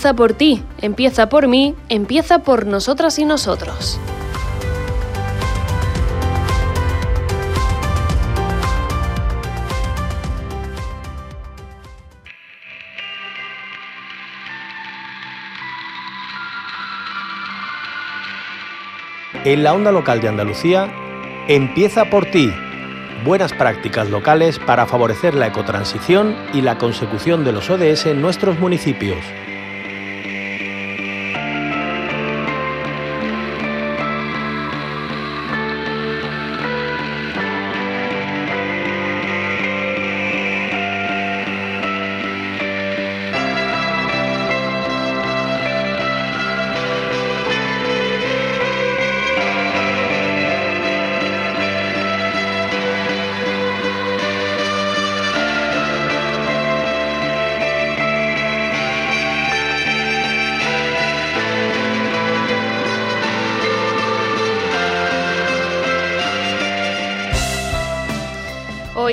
por ti, empieza por mí, empieza por nosotras y nosotros. En la onda local de Andalucía, empieza por ti. Buenas prácticas locales para favorecer la ecotransición y la consecución de los ODS en nuestros municipios.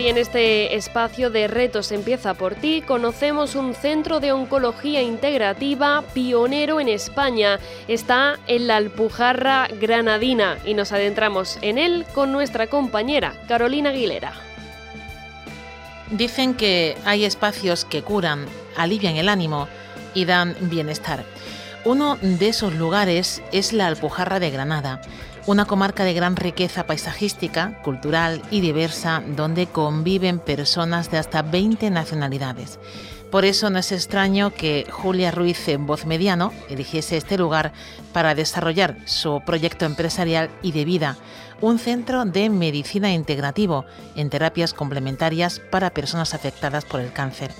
En este espacio de Retos Empieza por ti conocemos un centro de oncología integrativa pionero en España. Está en la Alpujarra Granadina y nos adentramos en él con nuestra compañera Carolina Aguilera. Dicen que hay espacios que curan, alivian el ánimo y dan bienestar. Uno de esos lugares es la Alpujarra de Granada una comarca de gran riqueza paisajística, cultural y diversa, donde conviven personas de hasta 20 nacionalidades. Por eso no es extraño que Julia Ruiz en Voz Mediano eligiese este lugar para desarrollar su proyecto empresarial y de vida, un centro de medicina integrativo en terapias complementarias para personas afectadas por el cáncer.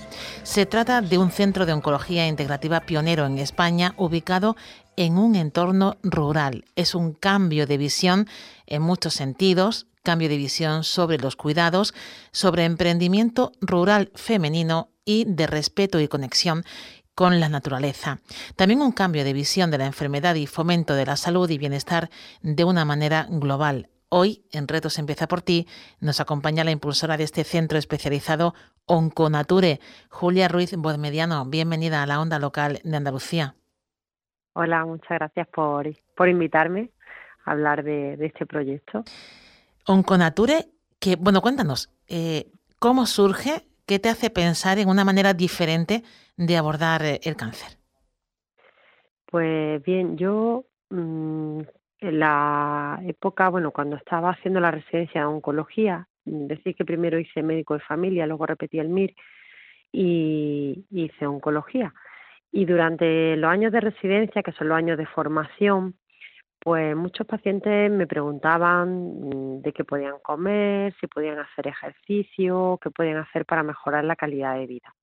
Se trata de un centro de oncología integrativa pionero en España ubicado en un entorno rural. Es un cambio de visión en muchos sentidos, cambio de visión sobre los cuidados, sobre emprendimiento rural femenino y de respeto y conexión con la naturaleza. También un cambio de visión de la enfermedad y fomento de la salud y bienestar de una manera global. Hoy, en Retos Empieza por ti, nos acompaña la impulsora de este centro especializado Onconature, Julia Ruiz Bodmediano. Bienvenida a la onda local de Andalucía. Hola, muchas gracias por, invitarme a hablar de, este proyecto. Onconature, que, bueno, cuéntanos, eh, ¿cómo surge? ¿Qué te hace pensar en una manera diferente de abordar eh, el cáncer? Pues bien, yo mm, en la época, bueno, cuando estaba haciendo la residencia de oncología, mm, decir que primero hice médico de familia, luego repetí el MIR y hice oncología. Y durante los años de residencia, que son los años de formación, pues muchos pacientes me preguntaban mm, de qué podían comer, si podían hacer ejercicio, qué podían hacer para mejorar la calidad de vida.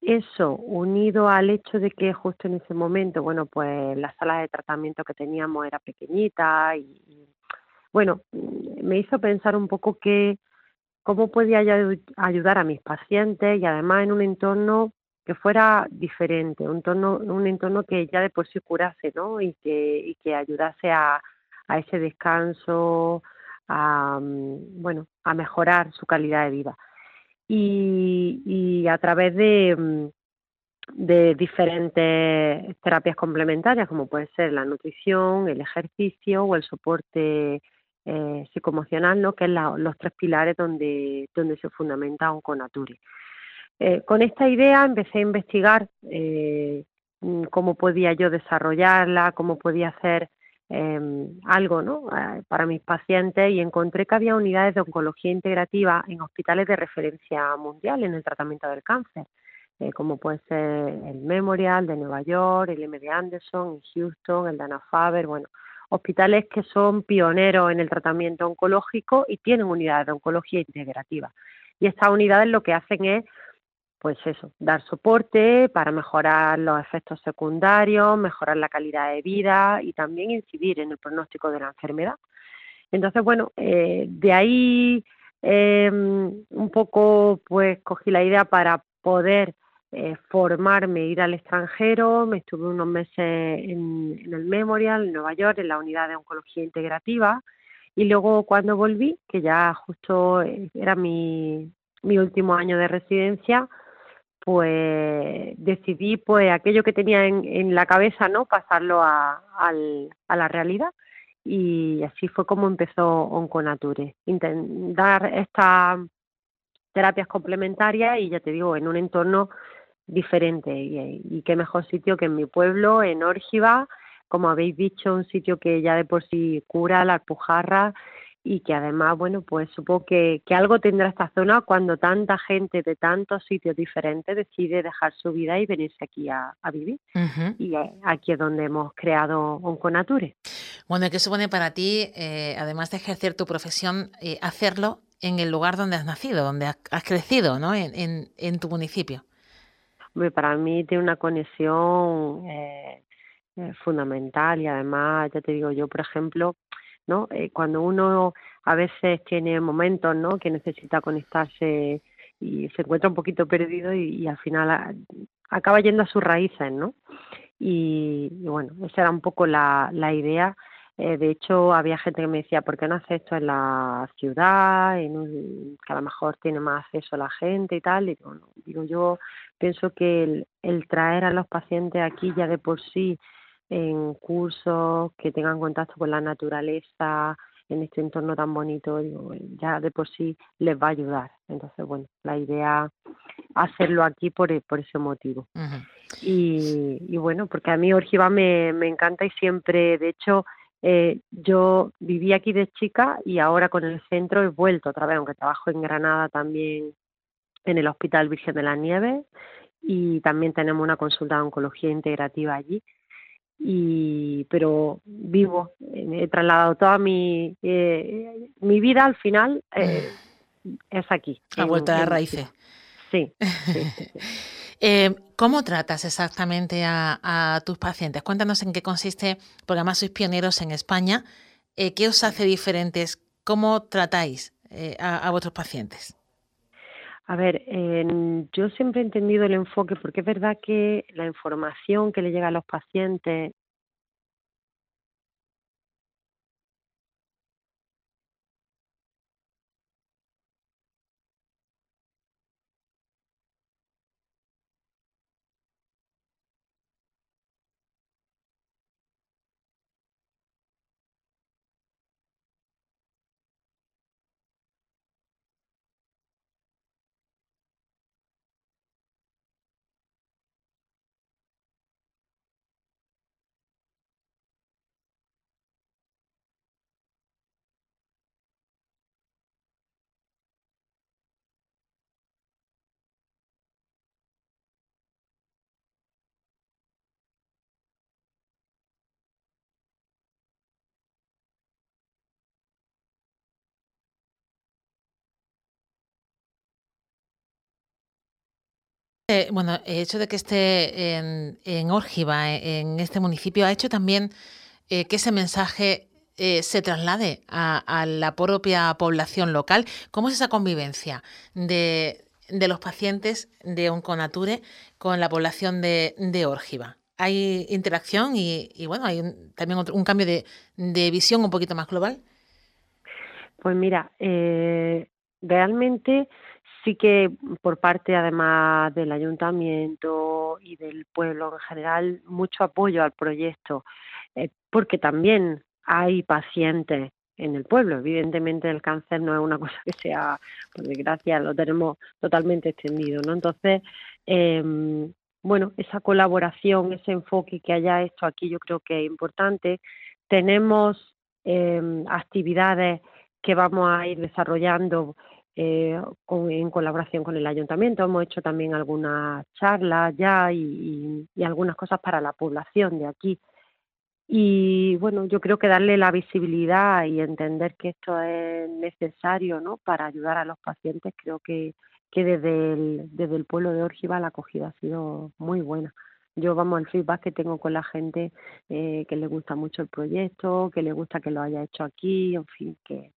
Eso, unido al hecho de que justo en ese momento, bueno, pues la sala de tratamiento que teníamos era pequeñita y, bueno, mm, me hizo pensar un poco que cómo podía ayudar a mis pacientes y además en un entorno que fuera diferente, un entorno, un entorno que ya de por sí curase, ¿no? Y que, y que ayudase a, ese descanso, a, mm, bueno, a mejorar su calidad de vida. Y, a través de, mm, de diferentes terapias complementarias, como puede ser la nutrición, el ejercicio o el soporte eh, psicoemocional, ¿no? que es los tres pilares donde, donde se fundamenta un Conature. Eh, con esta idea empecé a investigar eh, mm, cómo podía yo desarrollarla, cómo podía hacer em, algo ¿no? Eh, para mis pacientes y encontré que había unidades de oncología integrativa en hospitales de referencia mundial en el tratamiento del cáncer, como puede ser el Memorial de Nueva York, el MD Anderson en Houston, el Dana Faber, bueno, hospitales que son pioneros en el tratamiento oncológico y tienen unidades de oncología integrativa. Y estas unidades lo que hacen es pues eso, dar soporte para mejorar los efectos secundarios, mejorar la calidad de vida y también incidir en el pronóstico de la enfermedad. Entonces, bueno, eh, de ahí em, un poco pues cogí la idea para poder eh, formarme, ir al extranjero, me estuve unos meses en, el Memorial, en Nueva York, en la unidad de oncología integrativa, y luego cuando volví, que ya justo eh, era mi, mi último año de residencia, pues decidí pues aquello que tenía en, en la cabeza, ¿no? Pasarlo a, a la realidad. Y así fue como empezó Onconature, dar estas terapias complementarias y ya te digo, en un entorno diferente. Y, y qué mejor sitio que en mi pueblo, en Órgiva, como habéis dicho, un sitio que ya de por sí cura la alpujarra y que además, bueno, pues supongo que, que, algo tendrá esta zona cuando tanta gente de tantos sitios diferentes decide dejar su vida y venirse aquí a, vivir. Y aquí es donde hemos creado Onconature. Bueno, ¿qué supone para ti, eh, además de ejercer tu profesión, eh, hacerlo en el lugar donde has nacido, donde has, crecido, ¿no? En, en, tu municipio. Para mí tiene una conexión eh, fundamental y además, ya te digo, yo, por ejemplo, ¿no? Eh, cuando uno a veces tiene momentos, ¿no? Que necesita conectarse y se encuentra un poquito perdido y, al final acaba yendo a sus raíces, ¿no? Y, bueno, esa era un poco la, la idea. Eh, de hecho, había gente que me decía, ¿por qué no haces esto en la ciudad, en que a lo mejor tiene más acceso la gente y tal? Y bueno, digo, yo pienso que el, el traer a los pacientes aquí ya de por sí en cursos que tengan contacto con la naturaleza en este entorno tan bonito, digo, ya de por sí les va a ayudar. Entonces, bueno, la idea hacerlo aquí por, e, por ese motivo. y, y, bueno, porque a mí Orgiva me, me encanta y siempre, de hecho, eh, yo viví aquí de chica y ahora con el centro he vuelto otra vez, aunque trabajo en Granada también en el Hospital Virgen de la Nieve y también tenemos una consulta de oncología integrativa allí y pero vivo he trasladado toda mi eh, mi vida al final eh, es aquí la vuelta de raíces sí, eh, ¿Cómo tratas exactamente a, tus pacientes? Cuéntanos en qué consiste, porque además sois pioneros en España. ¿Qué os hace diferentes? ¿Cómo tratáis a vuestros pacientes? A ver, yo siempre he entendido el enfoque porque es verdad que la información que le llega a los pacientes Eh, bueno, el hecho de que esté en, en en este municipio, ha hecho también eh, que ese mensaje eh, se traslade a, la propia población local. ¿Cómo es esa convivencia de, los pacientes de Onconature con la población de, de Órgiva? ¿Hay interacción y, bueno, hay también un cambio de, visión un poquito más global? Pues mira, realmente sí que por parte además del ayuntamiento y del pueblo en general mucho apoyo al proyecto, eh, porque también hay pacientes en el pueblo. Evidentemente el cáncer no es una cosa que sea, por desgracia, lo tenemos totalmente extendido, ¿no? Entonces, eh, bueno, esa colaboración, ese enfoque que haya esto aquí yo creo que es importante. Tenemos eh, actividades que vamos a ir desarrollando eh, en colaboración con el ayuntamiento. Hemos hecho también algunas charlas ya y, algunas cosas para la población de aquí. Y bueno, yo creo que darle la visibilidad y entender que esto es necesario ¿no? para ayudar a los pacientes, creo que, que desde el, desde el pueblo de Órgiva la acogida ha sido muy buena. Yo, vamos, el feedback que tengo con la gente eh, que le gusta mucho el proyecto, que le gusta que lo haya hecho aquí, en fin, que,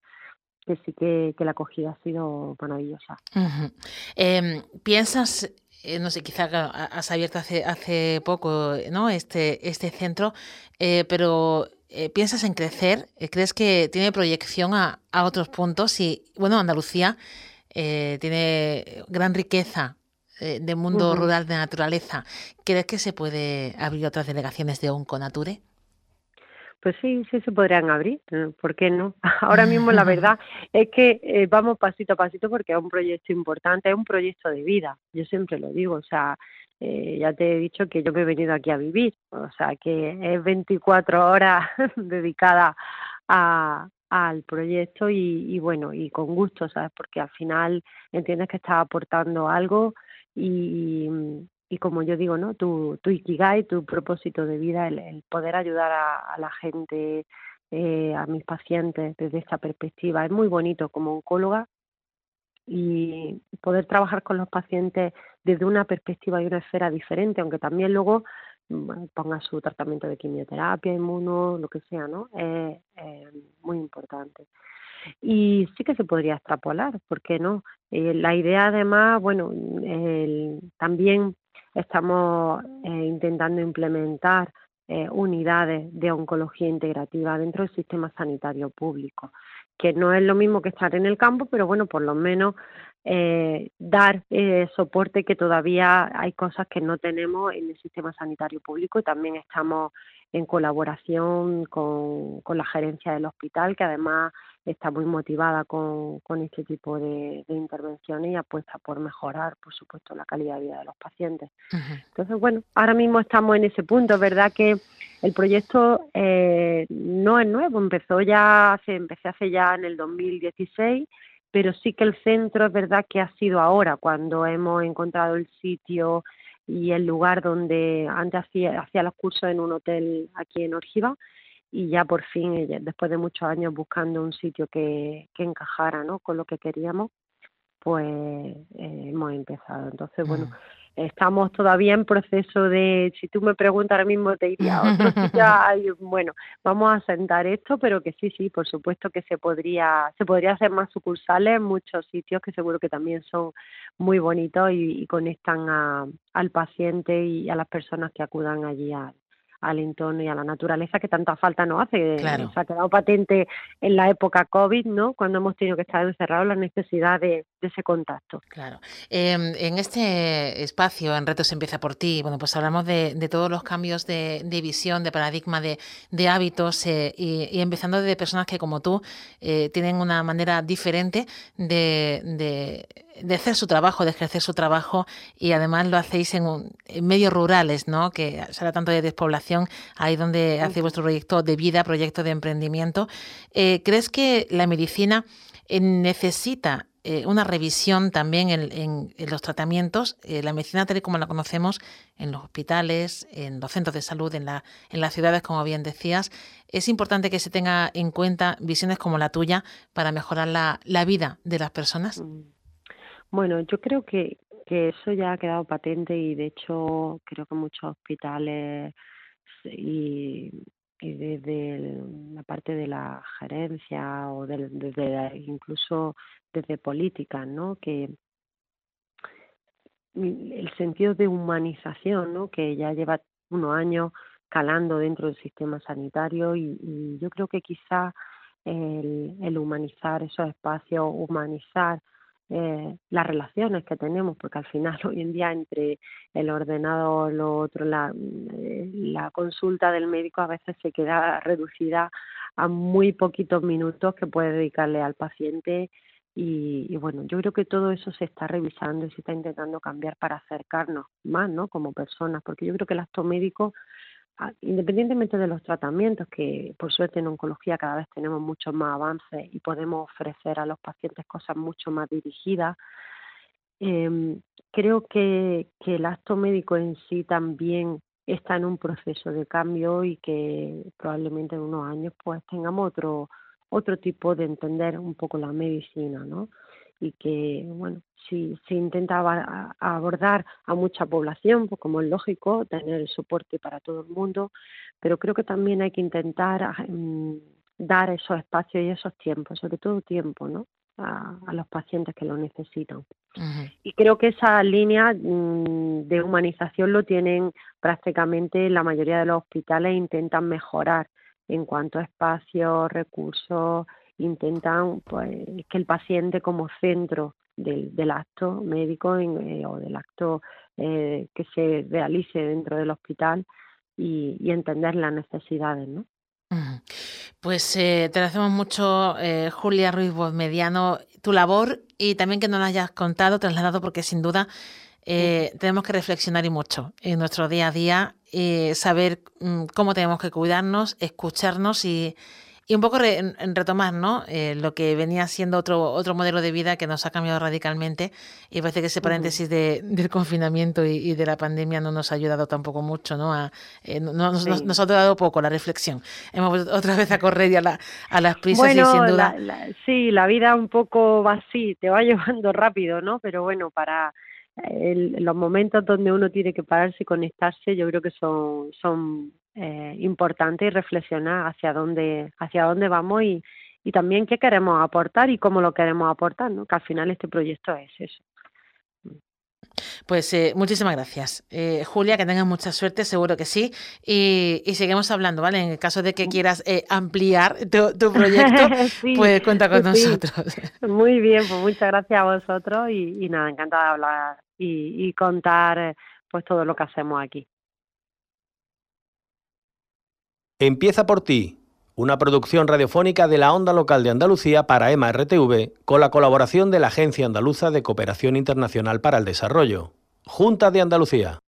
que sí que, la acogida ha sido maravillosa. Em, ¿Piensas eh, no sé, quizá has abierto hace, hace poco ¿no? este, este centro, eh, pero ¿piensas en crecer? ¿Crees que tiene proyección a, a, otros puntos? Y bueno, Andalucía eh, tiene gran riqueza eh, de mundo rural de naturaleza. ¿Crees que se puede abrir otras delegaciones de Onconature? Pues sí, sí se podrían abrir, ¿por qué no? Ahora mismo la verdad es que eh, vamos pasito a pasito porque es un proyecto importante, es un proyecto de vida, yo siempre lo digo, o sea, ya te he dicho que yo me he venido aquí a vivir, o sea, que es 24 horas dedicadas a, al proyecto y, bueno, y con gusto, ¿sabes? Porque al final entiendes que estás aportando algo y, y como yo digo, ¿no? Tu, tu ikigai, tu propósito de vida, el, poder ayudar a, la gente, eh, a mis pacientes desde esta perspectiva. Es muy bonito como oncóloga y poder trabajar con los pacientes desde una perspectiva y una esfera diferente, aunque también luego ponga su tratamiento de quimioterapia, inmuno, lo que sea, ¿no? Es muy importante. Y sí que se podría extrapolar, ¿por qué no? Eh, la idea además, bueno, también estamos eh, intentando implementar eh, unidades de oncología integrativa dentro del sistema sanitario público, que no es lo mismo que estar en el campo, pero bueno, por lo menos eh, dar eh, soporte que todavía hay cosas que no tenemos en el sistema sanitario público y también estamos en colaboración con, con la gerencia del hospital que además está muy motivada con, con este tipo de, intervenciones y apuesta por mejorar, por supuesto, la calidad de vida de los pacientes. Entonces, bueno, ahora mismo estamos en ese punto, es verdad que el proyecto eh, no es nuevo, empezó ya, hace, empecé hace ya en el 2016 pero sí que el centro es verdad que ha sido ahora cuando hemos encontrado el sitio y el lugar donde antes hacía, hacía los cursos en un hotel aquí en Orgiva y ya por fin, eh, después de muchos años buscando un sitio que, que encajara ¿no? con lo que queríamos, pues eh, hemos empezado. Entonces, bueno, mm estamos todavía en proceso de, si tú me preguntas ahora mismo te diría, otro bueno, vamos a sentar esto, pero que sí, sí, por supuesto que se podría, se podría hacer más sucursales en muchos sitios que seguro que también son muy bonitos y, conectan al paciente y a las personas que acudan allí a, al entorno y a la naturaleza que tanta falta nos hace. Claro. Se ha quedado patente en la época COVID, ¿no? Cuando hemos tenido que estar encerrados, la necesidad de, ese contacto. Claro. Em, en este espacio, en Retos Empieza por ti, bueno, pues hablamos de, todos los cambios de, visión, de paradigma, de, hábitos eh, y, empezando de personas que como tú eh, tienen una manera diferente de de hacer su trabajo, de ejercer su trabajo y además lo hacéis en, medios rurales, ¿no? Que se habla tanto de despoblación, ahí donde hace vuestro proyecto de vida, proyecto de emprendimiento. Eh, ¿Crees que la medicina eh, necesita eh, una revisión también en, los tratamientos? la medicina tal y como la conocemos en los hospitales, en los centros de salud, en, la, en las ciudades, como bien decías, es importante que se tenga en cuenta visiones como la tuya para mejorar la, la vida de las personas. Mm. Bueno, yo creo que, que eso ya ha quedado patente y de hecho creo que muchos hospitales y, desde la parte de la gerencia o desde incluso desde política, ¿no? Que el sentido de humanización, ¿no? Que ya lleva unos años calando dentro del sistema sanitario y, y yo creo que quizá el, humanizar esos espacios, humanizar eh, las relaciones que tenemos, porque al final hoy en día entre el ordenador, lo otro, la, eh, la consulta del médico a veces se queda reducida a muy poquitos minutos que puede dedicarle al paciente y, bueno, yo creo que todo eso se está revisando y se está intentando cambiar para acercarnos más, ¿no? Como personas, porque yo creo que el acto médico, independientemente de los tratamientos, que por suerte en oncología cada vez tenemos muchos más avances y podemos ofrecer a los pacientes cosas mucho más dirigidas, eh, creo que, que el acto médico en sí también está en un proceso de cambio y que probablemente en unos años pues tengamos otro otro tipo de entender un poco la medicina, ¿no? Y que, bueno, si se intenta abordar a mucha población, pues como es lógico, tener el soporte para todo el mundo, pero creo que también hay que intentar mm, dar esos espacios y esos tiempos, sobre todo tiempo, ¿no? A, los pacientes que lo necesitan. Y creo que esa línea mm, de humanización lo tienen prácticamente la mayoría de los hospitales, intentan mejorar en cuanto a espacios, recursos, intentan pues que el paciente como centro del, del acto médico eh, o del acto eh, que se realice dentro del hospital y, y entender las necesidades, ¿no? Pues eh, te agradecemos mucho, eh, Julia Ruiz Mediano, tu labor y también que nos hayas contado, trasladado, porque sin duda eh, tenemos que reflexionar y mucho en nuestro día a día, saber mm, cómo tenemos que cuidarnos, escucharnos y, y un poco retomar ¿no? Eh, lo que venía siendo otro, otro modelo de vida que nos ha cambiado radicalmente y parece que ese paréntesis de, del confinamiento y, de la pandemia no nos ha ayudado tampoco mucho, ¿no? A, nos, nos, ha dado poco la reflexión. Hemos vuelto otra vez a correr y a, la, a las prisas y sin duda... sí, la vida un poco va así, te va llevando rápido, ¿no? Pero bueno, para los momentos donde uno tiene que pararse y conectarse, yo creo que son, son eh, importantes y reflexionar hacia dónde, hacia dónde vamos y, y también qué queremos aportar y cómo lo queremos aportar, ¿no? que al final este proyecto es eso. Pues eh, muchísimas gracias. Eh, Julia, que tengas mucha suerte, seguro que sí. Y, y seguimos hablando, ¿vale? En el caso de que mm. quieras eh, ampliar tu, tu proyecto, pues cuenta con nosotros. Muy bien, pues muchas gracias a vosotros y, y nada, encantada de hablar y, y contar pues todo lo que hacemos aquí. Empieza por ti, una producción radiofónica de la onda local de Andalucía para EMA RTV, con la colaboración de la Agencia Andaluza de Cooperación Internacional para el Desarrollo, Junta de Andalucía.